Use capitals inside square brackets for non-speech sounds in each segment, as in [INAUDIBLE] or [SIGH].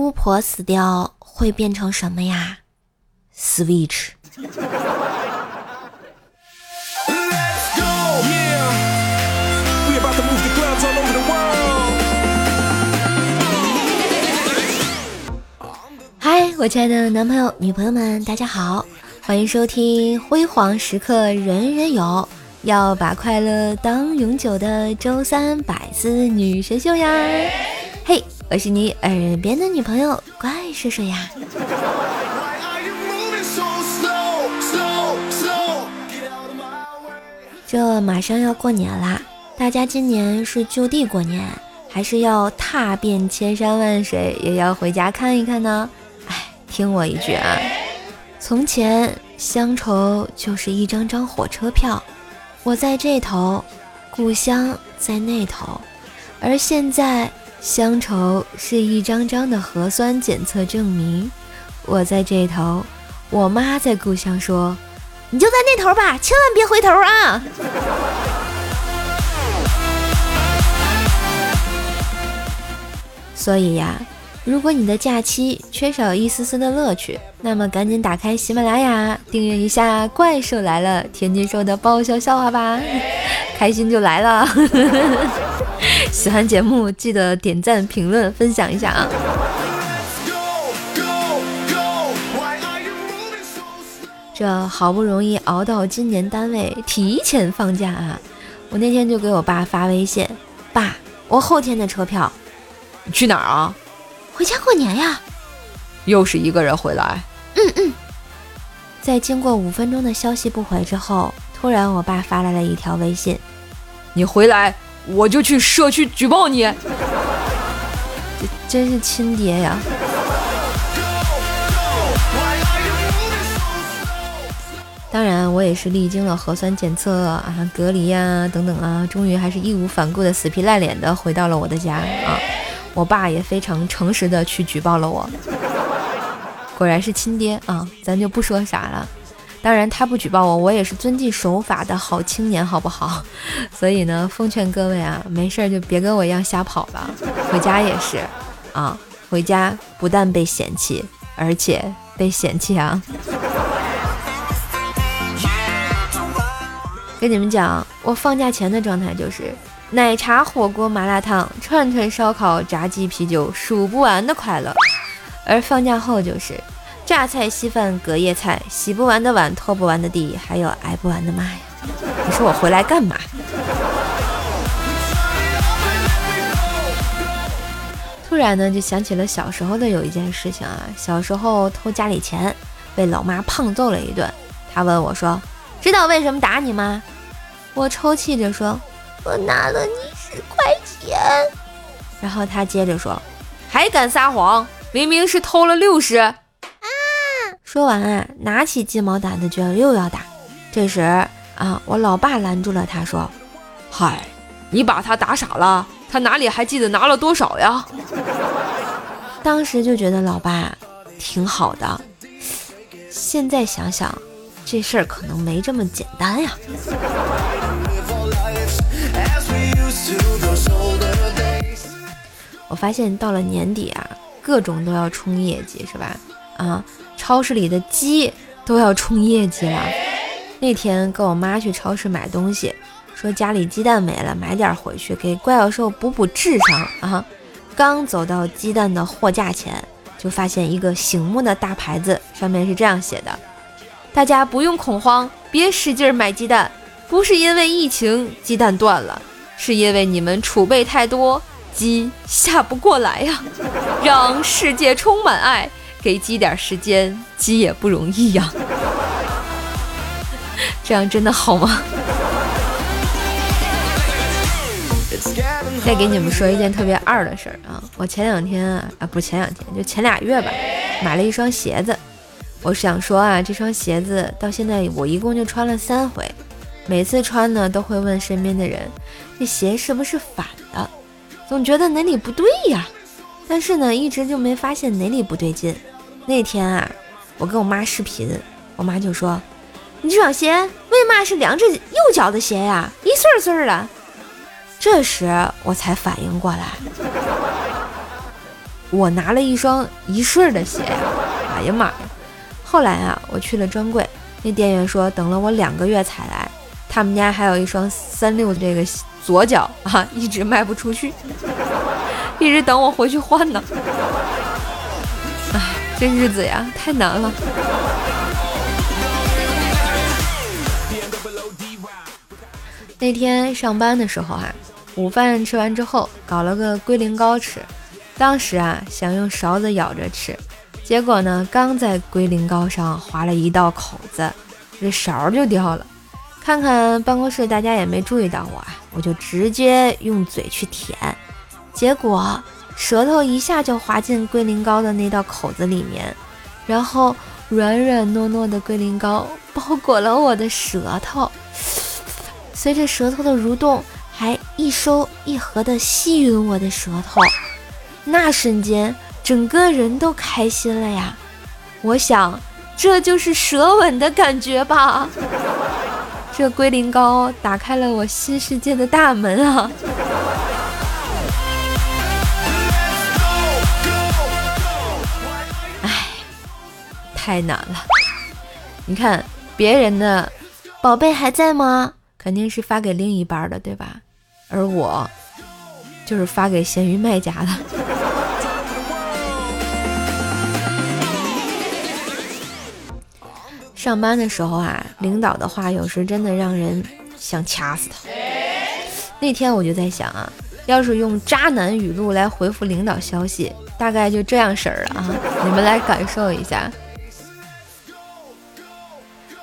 巫婆死掉会变成什么呀？Switch。嗨，我亲爱的男朋友、女朋友们，大家好，欢迎收听《辉煌时刻人人有》，要把快乐当永久的周三百思女神秀呀！我是你耳边的女朋友怪叔叔呀。这马上要过年啦，大家今年是就地过年，还是要踏遍千山万水也要回家看一看呢？哎，听我一句啊，从前乡愁就是一张张火车票，我在这头，故乡在那头，而现在乡愁是一张张的核酸检测证明，我在这头，我妈在故乡说。你就在那头吧，千万别回头啊！所以呀，如果你的假期缺少一丝丝的乐趣，那么赶紧打开喜马拉雅，订阅一下《怪兽来了》天津说的爆笑笑话吧，开心就来了。[LAUGHS] 喜欢节目记得点赞、评论、分享一下啊！这好不容易熬到今年单位提前放假啊！我那天就给我爸发微信：“爸，我后天的车票，你去哪儿啊？回家过年呀。”又是一个人回来。嗯嗯。在经过五分钟的消息不回之后，突然我爸发来了一条微信：“你回来，我就去社区举报你。”这真是亲爹呀！当然，我也是历经了核酸检测啊、隔离呀等等啊，终于还是义无反顾的死皮赖脸的回到了我的家啊。我爸也非常诚实的去举报了我，果然是亲爹啊，咱就不说啥了。当然，他不举报我，我也是遵纪守法的好青年，好不好？[LAUGHS] 所以呢，奉劝各位啊，没事儿就别跟我一样瞎跑了。回家也是啊，回家不但被嫌弃，而且被嫌弃啊。跟你们讲，我放假前的状态就是奶茶、火锅、麻辣烫、串串、烧烤、炸鸡、啤酒，数不完的快乐；而放假后就是榨菜、稀饭、隔夜菜，洗不完的碗、拖不完的地，还有挨不完的骂呀！你说我回来干嘛？突然呢，就想起了小时候的有一件事情啊，小时候偷家里钱，被老妈胖揍了一顿。她问我说。知道为什么打你吗？我抽泣着说：“我拿了你十块钱。”然后他接着说：“还敢撒谎？明明是偷了六十。”啊！说完啊，拿起鸡毛掸子就要又要打。这时啊，我老爸拦住了他，说：“嗨，你把他打傻了，他哪里还记得拿了多少呀？” [LAUGHS] 当时就觉得老爸挺好的，现在想想。这事儿可能没这么简单呀！我发现到了年底啊，各种都要冲业绩，是吧？啊，超市里的鸡都要冲业绩了。那天跟我妈去超市买东西，说家里鸡蛋没了，买点回去给怪兽补补智商啊。刚走到鸡蛋的货架前，就发现一个醒目的大牌子，上面是这样写的。大家不用恐慌，别使劲买鸡蛋，不是因为疫情鸡蛋断了，是因为你们储备太多，鸡下不过来呀。[LAUGHS] 让世界充满爱，给鸡点时间，鸡也不容易呀。[LAUGHS] 这样真的好吗？再给你们说一件特别二的事儿啊，我前两天啊，啊不前两天，就前俩月吧，买了一双鞋子。我想说啊，这双鞋子到现在我一共就穿了三回，每次穿呢都会问身边的人，这鞋是不是反的？总觉得哪里不对呀，但是呢一直就没发现哪里不对劲。那天啊，我跟我妈视频，我妈就说：“你这双鞋为嘛是两只右脚的鞋呀？一岁岁的。”这时我才反应过来，我拿了一双一顺的鞋呀！哎呀妈呀！后来啊，我去了专柜，那店员说等了我两个月才来，他们家还有一双三六的这个左脚啊，一直卖不出去，一直等我回去换呢。这日子呀，太难了。那天上班的时候啊，午饭吃完之后，搞了个龟苓膏吃。当时啊，想用勺子舀着吃，结果呢，刚在龟苓膏上划了一道口子，这勺就掉了。看看办公室大家也没注意到我，啊，我就直接用嘴去舔，结果舌头一下就滑进龟苓膏的那道口子里面，然后软软糯糯的龟苓膏包裹了我的舌头。[SIGHS] 随着舌头的蠕动，还一收一合的吸吮我的舌头，那瞬间整个人都开心了呀！我想，这就是舌吻的感觉吧。[LAUGHS] 这龟苓膏打开了我新世界的大门啊！太难了。你看别人的宝贝还在吗？肯定是发给另一半的，对吧？而我就是发给咸鱼卖家的。上班的时候啊，领导的话有时真的让人想掐死他。那天我就在想啊，要是用渣男语录来回复领导消息，大概就这样式儿了啊！你们来感受一下。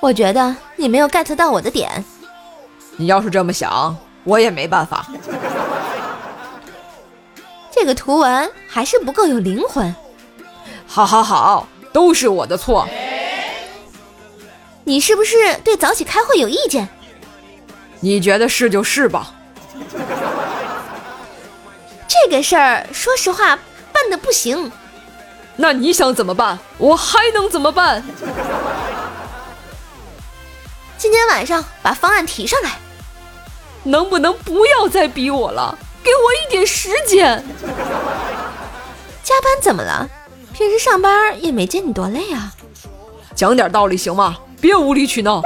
我觉得你没有 get 到我的点。你要是这么想，我也没办法。这个图文还是不够有灵魂。好，好，好，都是我的错。你是不是对早起开会有意见？你觉得是就是吧。这个事儿，说实话，办的不行。那你想怎么办？我还能怎么办？今天晚上把方案提上来。能不能不要再逼我了？给我一点时间。加班怎么了？平时上班也没见你多累啊。讲点道理行吗？别无理取闹。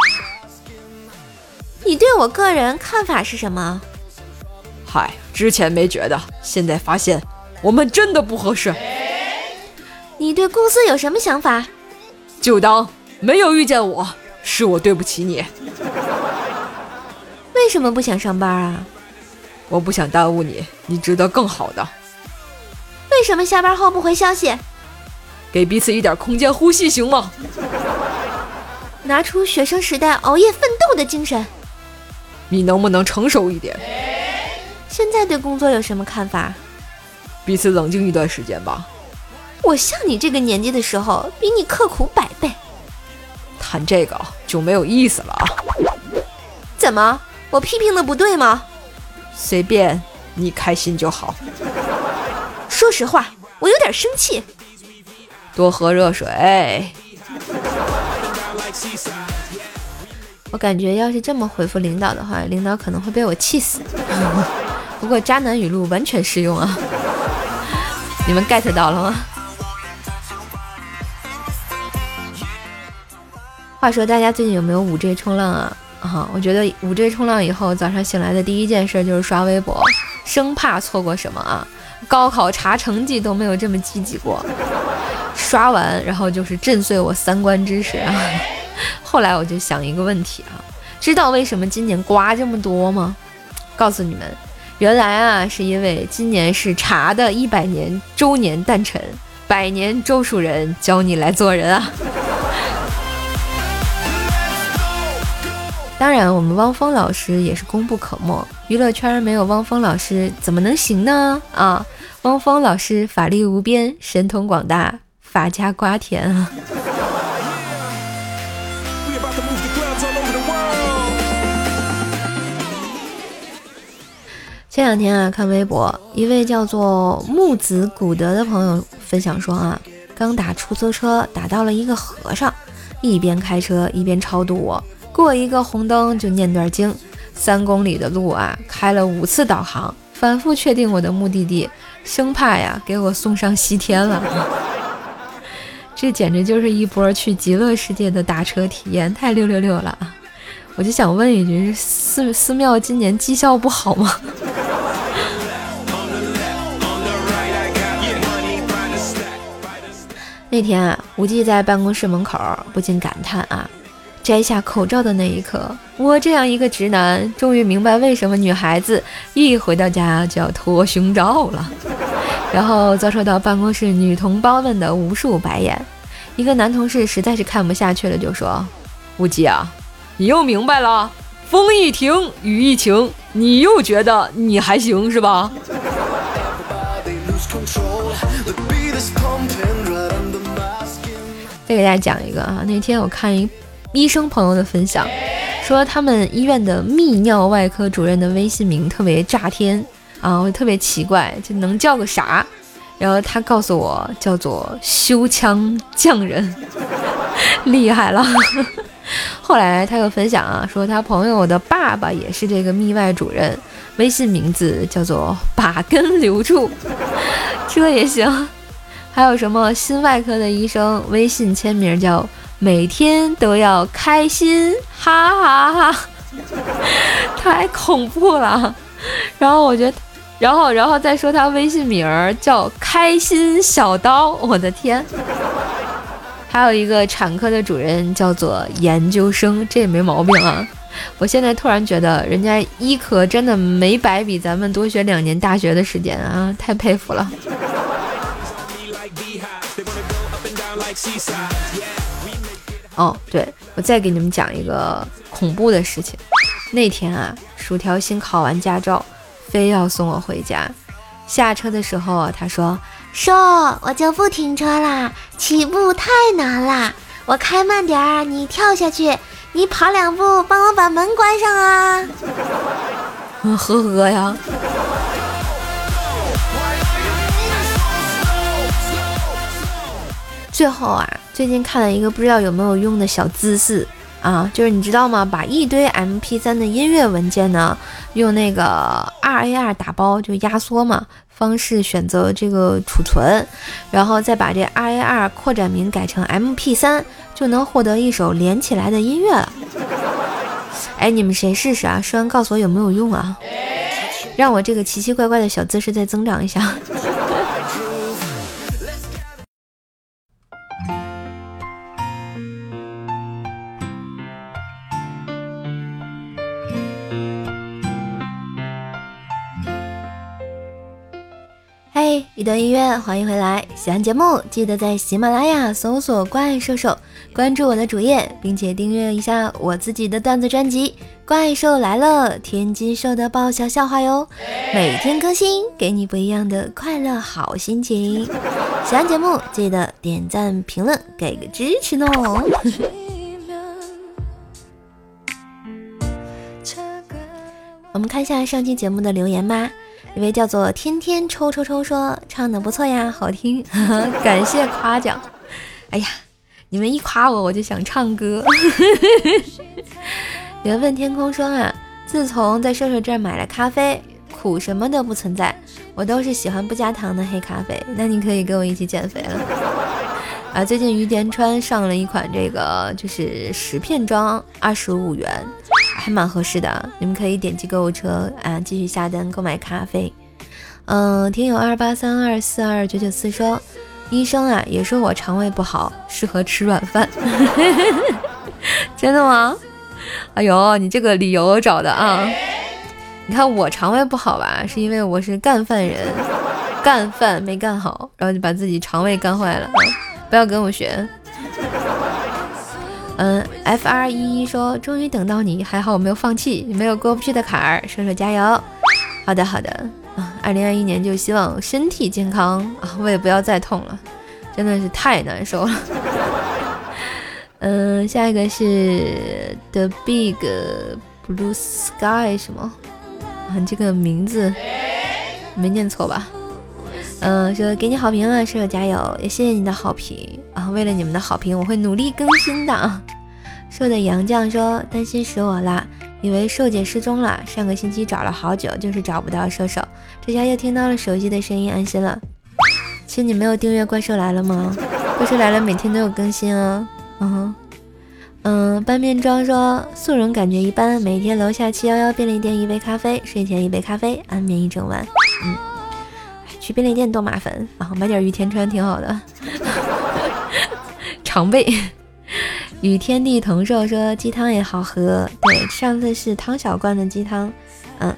你对我个人看法是什么？嗨，之前没觉得，现在发现我们真的不合适。你对公司有什么想法？就当没有遇见我，是我对不起你。为什么不想上班啊？我不想耽误你，你值得更好的。为什么下班后不回消息？给彼此一点空间呼吸，行吗？拿出学生时代熬夜奋斗的精神。你能不能成熟一点？现在对工作有什么看法？彼此冷静一段时间吧。我像你这个年纪的时候，比你刻苦百倍。谈这个就没有意思了啊？怎么？我批评的不对吗？随便，你开心就好。说实话，我有点生气。多喝热水。我感觉要是这么回复领导的话，领导可能会被我气死。[LAUGHS] 不过渣男语录完全适用啊！你们 get 到了吗？话说大家最近有没有五 G 冲浪啊？啊，我觉得五 G 冲浪以后，早上醒来的第一件事就是刷微博，生怕错过什么啊。高考查成绩都没有这么积极过，刷完然后就是震碎我三观知识啊。后来我就想一个问题啊，知道为什么今年瓜这么多吗？告诉你们，原来啊是因为今年是茶的一百年周年诞辰，百年周树人教你来做人啊。当然，我们汪峰老师也是功不可没。娱乐圈没有汪峰老师怎么能行呢？啊，汪峰老师法力无边，神通广大，法家瓜田啊！前两天啊，看微博，一位叫做木子古德的朋友分享说啊，刚打出租车打到了一个和尚，一边开车一边超度我。过一个红灯就念段经，三公里的路啊，开了五次导航，反复确定我的目的地，生怕呀给我送上西天了。[LAUGHS] 这简直就是一波去极乐世界的打车体验，太六六六了啊！我就想问一句，寺寺庙今年绩效不好吗？[LAUGHS] 那天啊，无忌在办公室门口不禁感叹啊：摘下口罩的那一刻，我这样一个直男，终于明白为什么女孩子一回到家就要脱胸罩了。[LAUGHS] 然后遭受到办公室女同胞们的无数白眼，一个男同事实在是看不下去了，就说：“无忌啊，你又明白了，风一停，雨一晴，你又觉得你还行是吧？”再给大家讲一个啊，那天我看一医生朋友的分享，说他们医院的泌尿外科主任的微信名特别炸天啊，我特别奇怪，这能叫个啥？然后他告诉我叫做修枪匠人，[LAUGHS] 厉害了。[LAUGHS] 后来他又分享啊，说他朋友的爸爸也是这个泌外主任，微信名字叫做把根留住，[LAUGHS] 这也行。还有什么心外科的医生微信签名叫每天都要开心，哈哈哈，[LAUGHS] 太恐怖了。然后我觉得，然后然后再说他微信名叫开心小刀，我的天。还有一个产科的主任叫做研究生，这也没毛病啊。我现在突然觉得人家医科真的没白比咱们多学两年大学的时间啊，太佩服了。哦，对，我再给你们讲一个恐怖的事情。那天啊，薯条新考完驾照，非要送我回家。下车的时候，他说：“叔我就不停车啦，起步太难啦，我开慢点儿，你跳下去，你跑两步，帮我把门关上啊。”嗯，呵呵呀。最后啊，最近看了一个不知道有没有用的小姿势啊，就是你知道吗？把一堆 MP3 的音乐文件呢，用那个 RAR 打包，就压缩嘛方式选择这个储存，然后再把这 RAR 扩展名改成 MP3，就能获得一首连起来的音乐了。[LAUGHS] 哎，你们谁试试啊？试完告诉我有没有用啊？让我这个奇奇怪怪的小姿势再增长一下。一段音乐，欢迎回来！喜欢节目记得在喜马拉雅搜索“怪兽兽”，关注我的主页，并且订阅一下我自己的段子专辑《怪兽来了》，天津兽的爆笑笑话哟，每天更新，给你不一样的快乐好心情。喜欢节目记得点赞、评论，给个支持哦。[LAUGHS] 我们看一下上期节目的留言吧。一位叫做天天抽抽抽说唱的不错呀，好听，[LAUGHS] 感谢夸奖。哎呀，你们一夸我，我就想唱歌。[LAUGHS] 缘分天空说啊，自从在瘦瘦这儿买了咖啡，苦什么都不存在，我都是喜欢不加糖的黑咖啡。那你可以跟我一起减肥了。啊，最近于田川上了一款这个就是十片装，二十五元。还蛮合适的，你们可以点击购物车啊，继续下单购买咖啡。嗯，听友二八三二四二九九四说，医生啊也说我肠胃不好，适合吃软饭。[LAUGHS] 真的吗？哎呦，你这个理由找的啊！你看我肠胃不好吧，是因为我是干饭人，干饭没干好，然后就把自己肠胃干坏了。不要跟我学。嗯，F R 一一说，终于等到你，还好我没有放弃，没有过不去的坎儿，射手加油。好的好的啊，二零二一年就希望身体健康啊，我也不要再痛了，真的是太难受了。[LAUGHS] 嗯，下一个是 The Big Blue Sky 什么？啊，这个名字没念错吧？嗯，说给你好评了，射手加油，也谢谢你的好评啊！为了你们的好评，我会努力更新的啊！瘦的杨绛说担心死我啦，以为瘦姐失踪了，上个星期找了好久，就是找不到瘦瘦，这下又听到了手机的声音，安心了。亲，你没有订阅《怪兽来了》吗？《怪兽来了》每天都有更新哦。嗯哼嗯，半面妆说素容感觉一般，每天楼下七幺幺便利店一杯咖啡，睡前一杯咖啡，安眠一整晚。嗯，便利店多麻烦啊，买点雨天穿挺好的。[LAUGHS] 常备。与天地同寿说鸡汤也好喝，对，上次是汤小罐的鸡汤，嗯，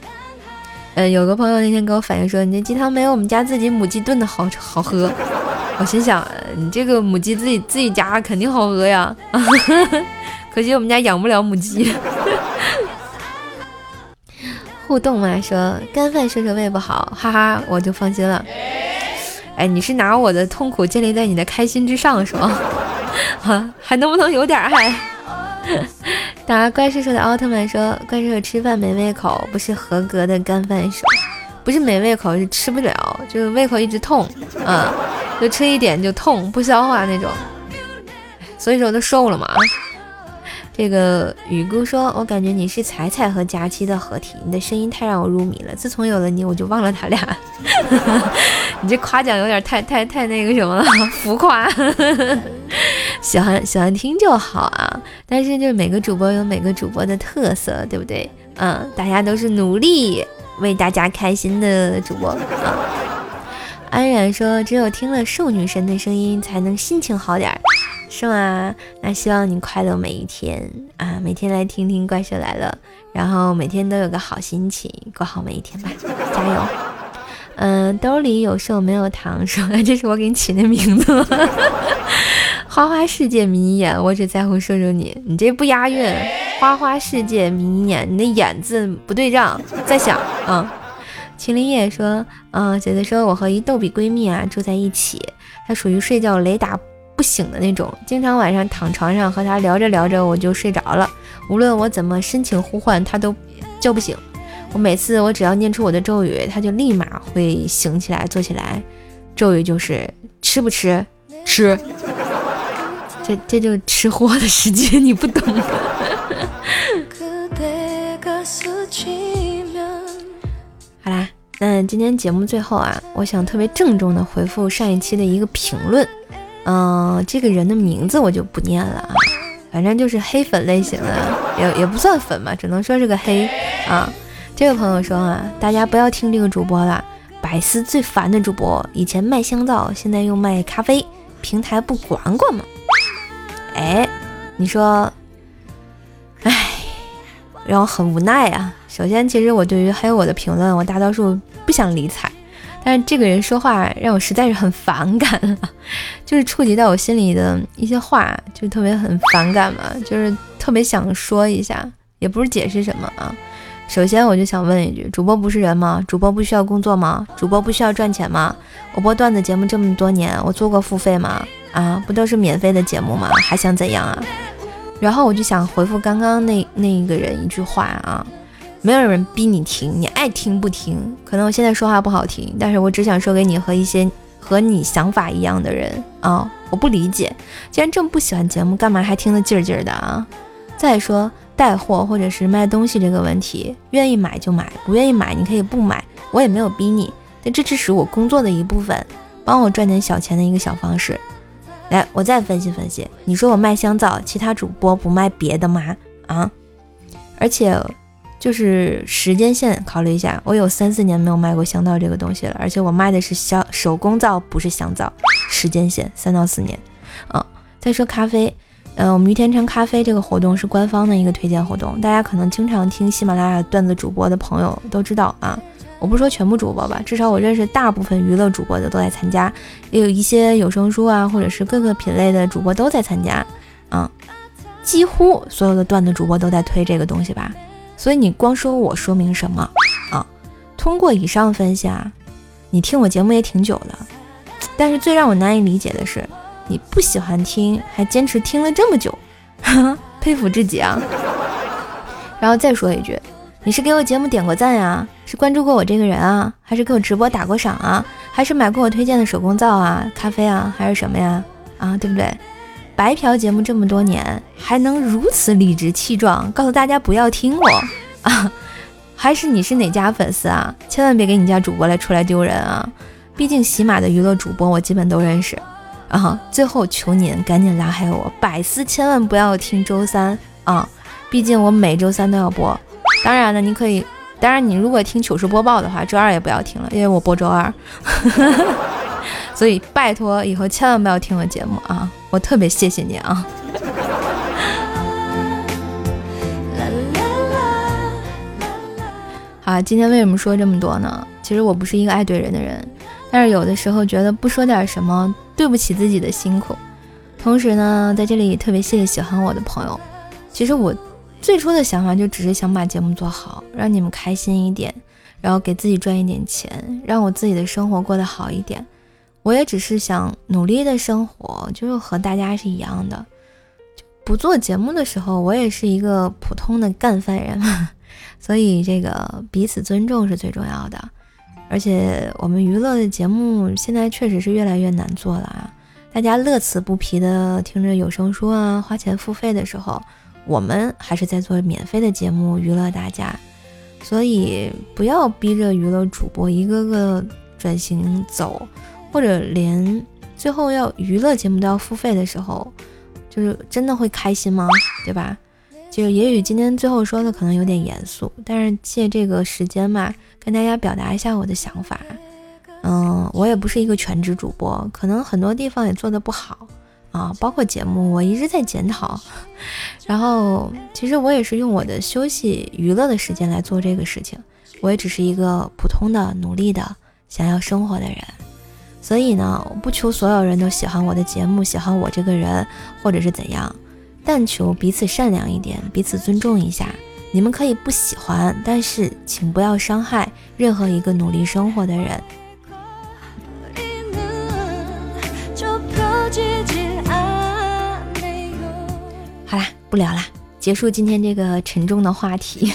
呃，有个朋友那天给我反映说，你这鸡汤没有我们家自己母鸡炖的好好喝。我心想，你这个母鸡自己自己家肯定好喝呀，[LAUGHS] 可惜我们家养不了母鸡。互动嘛，说干饭说说胃不好，[LAUGHS] 哈哈，我就放心了。哎，你是拿我的痛苦建立在你的开心之上是吗？[LAUGHS] 哈，还能不能有点爱？[LAUGHS] 打怪兽兽的奥特曼说：“怪兽吃饭没胃口，不是合格的干饭手，不是没胃口，是吃不了，就是胃口一直痛，啊，就吃一点就痛，不消化那种。所以说都瘦了嘛。”这个雨姑说：“我感觉你是彩彩和佳期的合体，你的声音太让我入迷了。自从有了你，我就忘了他俩。[LAUGHS] 你这夸奖有点太太太那个什么了，浮夸。喜欢喜欢听就好啊，但是就是每个主播有每个主播的特色，对不对？嗯，大家都是努力为大家开心的主播啊。”安然说：“只有听了瘦女神的声音，才能心情好点儿。”是吗？那希望你快乐每一天啊！每天来听听怪兽来了，然后每天都有个好心情，过好每一天吧，加油！嗯，兜里有瘦没有糖，说这是我给你起的名字。[LAUGHS] 花花世界迷你眼，我只在乎瘦瘦你，你这不押韵。花花世界迷你眼，你的眼字不对账，再想啊。麒麟叶说，嗯，姐姐说我和一逗比闺蜜啊住在一起，她属于睡觉雷达。不醒的那种，经常晚上躺床上和他聊着聊着我就睡着了，无论我怎么深情呼唤，他都叫不醒。我每次我只要念出我的咒语，他就立马会醒起来坐起来。咒语就是吃不吃？吃。这这就吃货的世界，你不懂。好啦，那今天节目最后啊，我想特别郑重的回复上一期的一个评论。嗯，这个人的名字我就不念了啊，反正就是黑粉类型的，也也不算粉吧，只能说是个黑啊。这个朋友说啊，大家不要听这个主播了，百思最烦的主播，以前卖香皂，现在又卖咖啡，平台不管管吗？哎，你说，哎，让我很无奈啊。首先，其实我对于黑我的评论，我大多数不想理睬。但是这个人说话让我实在是很反感，[LAUGHS] 就是触及到我心里的一些话，就特别很反感嘛，就是特别想说一下，也不是解释什么啊。首先我就想问一句：主播不是人吗？主播不需要工作吗？主播不需要赚钱吗？我播段子节目这么多年，我做过付费吗？啊，不都是免费的节目吗？还想怎样啊？然后我就想回复刚刚那那一个人一句话啊。没有人逼你听，你爱听不听。可能我现在说话不好听，但是我只想说给你和一些和你想法一样的人啊，我不理解，既然这么不喜欢节目，干嘛还听得劲儿劲儿的啊？再说带货或者是卖东西这个问题，愿意买就买，不愿意买你可以不买，我也没有逼你，但这只是我工作的一部分，帮我赚点小钱的一个小方式。来，我再分析分析，你说我卖香皂，其他主播不卖别的吗？啊？而且。就是时间线考虑一下，我有三四年没有卖过香皂这个东西了，而且我卖的是香手工皂，不是香皂。时间线三到四年。嗯，再说咖啡，嗯，我们于天成咖啡这个活动是官方的一个推荐活动，大家可能经常听喜马拉雅段子主播的朋友都知道啊。我不说全部主播吧，至少我认识大部分娱乐主播的都在参加，也有一些有声书啊，或者是各个品类的主播都在参加。啊，几乎所有的段子主播都在推这个东西吧。所以你光说我说明什么啊？通过以上分析啊，你听我节目也挺久了，但是最让我难以理解的是，你不喜欢听还坚持听了这么久，[LAUGHS] 佩服至极啊！然后再说一句，你是给我节目点过赞呀？是关注过我这个人啊？还是给我直播打过赏啊？还是买过我推荐的手工皂啊、咖啡啊？还是什么呀？啊，对不对？白嫖节目这么多年，还能如此理直气壮告诉大家不要听我啊，还是你是哪家粉丝啊？千万别给你家主播来出来丢人啊！毕竟喜马的娱乐主播我基本都认识。啊，最后求您赶紧拉黑我，百思千万不要听周三啊！毕竟我每周三都要播。当然了，你可以，当然你如果听糗事播报的话，周二也不要听了，因为我播周二。所以拜托以后千万不要听我节目啊！我特别谢谢你啊！好，今天为什么说这么多呢？其实我不是一个爱怼人的人，但是有的时候觉得不说点什么对不起自己的辛苦。同时呢，在这里也特别谢谢喜欢我的朋友。其实我最初的想法就只是想把节目做好，让你们开心一点，然后给自己赚一点钱，让我自己的生活过得好一点。我也只是想努力的生活，就是和大家是一样的。不做节目的时候，我也是一个普通的干饭人。[LAUGHS] 所以，这个彼此尊重是最重要的。而且，我们娱乐的节目现在确实是越来越难做了啊！大家乐此不疲的听着有声书啊，花钱付费的时候，我们还是在做免费的节目娱乐大家。所以，不要逼着娱乐主播一个个转型走，或者连最后要娱乐节目都要付费的时候，就是真的会开心吗？对吧？就也许今天最后说的可能有点严肃，但是借这个时间嘛，跟大家表达一下我的想法。嗯，我也不是一个全职主播，可能很多地方也做的不好啊，包括节目我一直在检讨。[LAUGHS] 然后其实我也是用我的休息娱乐的时间来做这个事情，我也只是一个普通的努力的想要生活的人。所以呢，我不求所有人都喜欢我的节目，喜欢我这个人，或者是怎样。但求彼此善良一点，彼此尊重一下。你们可以不喜欢，但是请不要伤害任何一个努力生活的人。好啦，不聊啦，结束今天这个沉重的话题。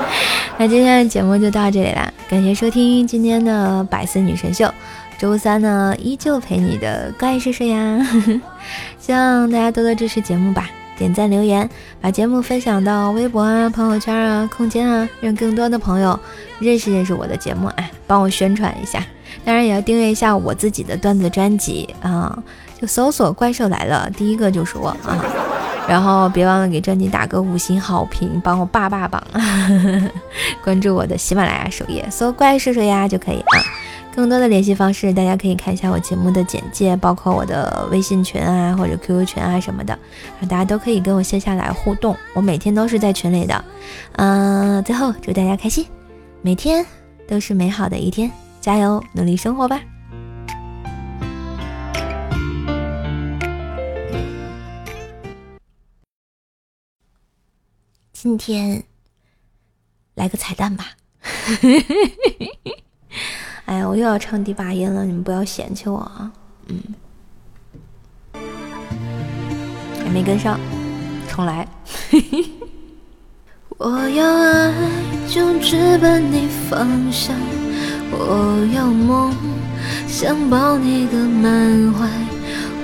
[LAUGHS] 那今天的节目就到这里啦，感谢收听今天的百思女神秀。周三呢，依旧陪你的怪叔叔呀，[LAUGHS] 希望大家多多支持节目吧。点赞留言，把节目分享到微博啊、朋友圈啊、空间啊，让更多的朋友认识认识我的节目啊，帮我宣传一下。当然也要订阅一下我自己的段子专辑啊，就搜索“怪兽来了”，第一个就是我啊。然后别忘了给专辑打个五星好评，帮我霸霸榜。[LAUGHS] 关注我的喜马拉雅首页，搜“怪兽兽呀”就可以啊。更多的联系方式，大家可以看一下我节目的简介，包括我的微信群啊，或者 QQ 群啊什么的，大家都可以跟我线下来互动。我每天都是在群里的。嗯，最后祝大家开心，每天都是美好的一天，加油，努力生活吧。今天来个彩蛋吧。嘿嘿嘿嘿哎呀，我又要唱第八音了，你们不要嫌弃我啊！嗯，还没跟上，重来。[LAUGHS] 我要爱就直奔你方向，我要梦想抱你个满怀，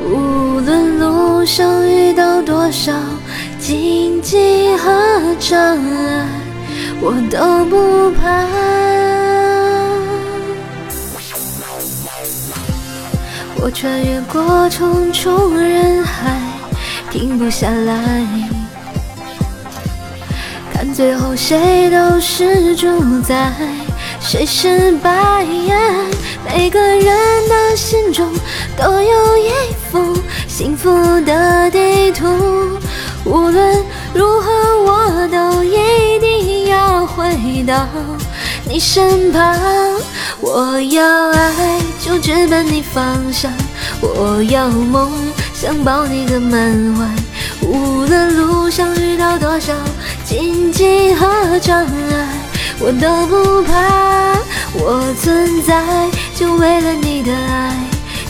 无论路上遇到多少荆棘和障碍，我都不怕。我穿越过重重人海，停不下来。看最后谁都是主宰，谁失败。每个人的心中都有一幅幸福的地图，无论如何我都一定要回到你身旁。我要爱，就直奔你方向；我要梦想抱你个满怀。无论路上遇到多少荆棘和障碍，我都不怕。我存在，就为了你的爱，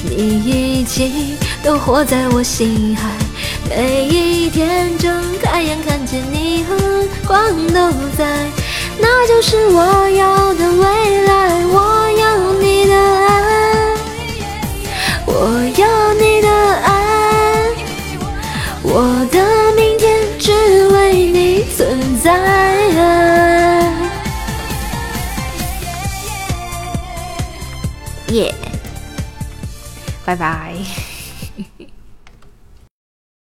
你一起都活在我心海。每一天睁开眼看见你和光都在。那就是我要的未来我要你的爱我要你的爱我的明天只为你存在。耶拜拜。